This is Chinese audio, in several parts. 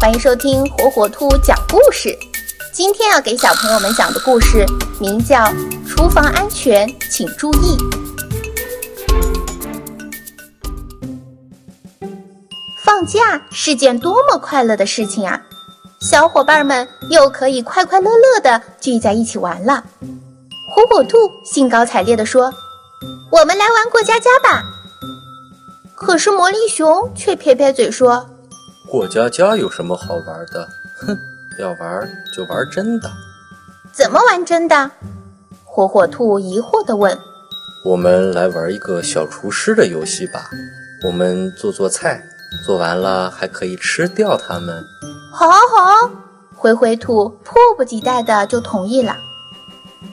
欢迎收听火火兔讲故事。今天要给小朋友们讲的故事名叫《厨房安全，请注意》。放假是件多么快乐的事情啊！小伙伴们又可以快快乐乐的聚在一起玩了。火火兔兴高采烈地说：“我们来玩过家家吧！”可是魔力熊却撇撇嘴说：“过家家有什么好玩的？哼，要玩就玩真的。”怎么玩真的？火火兔疑惑地问。“我们来玩一个小厨师的游戏吧。我们做做菜，做完了还可以吃掉它们。”“好，好！”灰灰兔迫不及待地就同意了。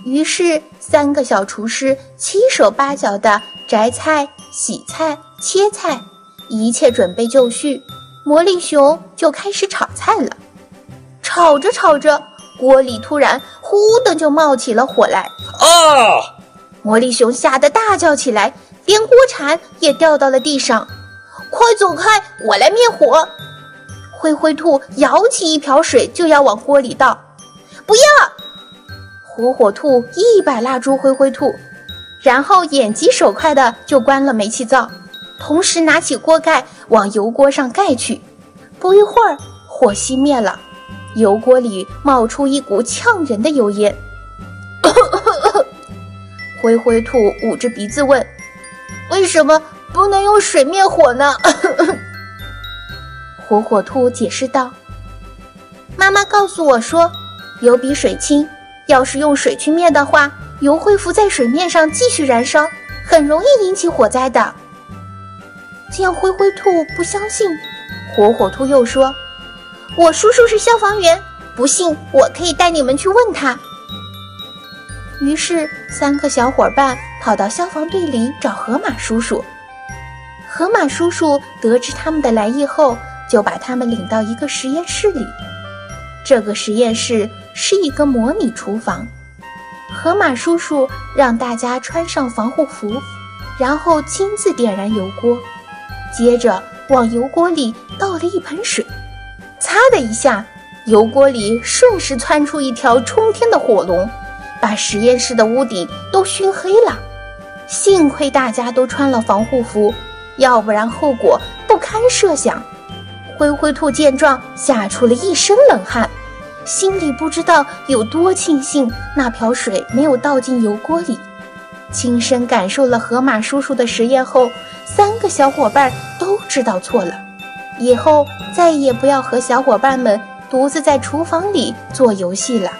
于是，三个小厨师七手八脚地摘菜、洗菜。切菜，一切准备就绪，魔力熊就开始炒菜了。炒着炒着，锅里突然呼的就冒起了火来。啊！魔力熊吓得大叫起来，连锅铲也掉到了地上。快走开，我来灭火！灰灰兔舀起一瓢水就要往锅里倒。不要！火火兔一把拉住灰灰兔，然后眼疾手快的就关了煤气灶。同时拿起锅盖往油锅上盖去，不一会儿火熄灭了，油锅里冒出一股呛人的油烟。灰灰兔捂着鼻子问：“为什么不能用水灭火呢？” 火火兔解释道：“妈妈告诉我说，油比水轻，要是用水去灭的话，油会浮在水面上继续燃烧，很容易引起火灾的。”见灰灰兔不相信，火火兔又说：“我叔叔是消防员，不信我可以带你们去问他。”于是，三个小伙伴跑到消防队里找河马叔叔。河马叔叔得知他们的来意后，就把他们领到一个实验室里。这个实验室是一个模拟厨房。河马叔叔让大家穿上防护服，然后亲自点燃油锅。接着往油锅里倒了一盆水，擦的一下，油锅里瞬时窜出一条冲天的火龙，把实验室的屋顶都熏黑了。幸亏大家都穿了防护服，要不然后果不堪设想。灰灰兔见状，吓出了一身冷汗，心里不知道有多庆幸那瓢水没有倒进油锅里。亲身感受了河马叔叔的实验后。三个小伙伴都知道错了，以后再也不要和小伙伴们独自在厨房里做游戏了。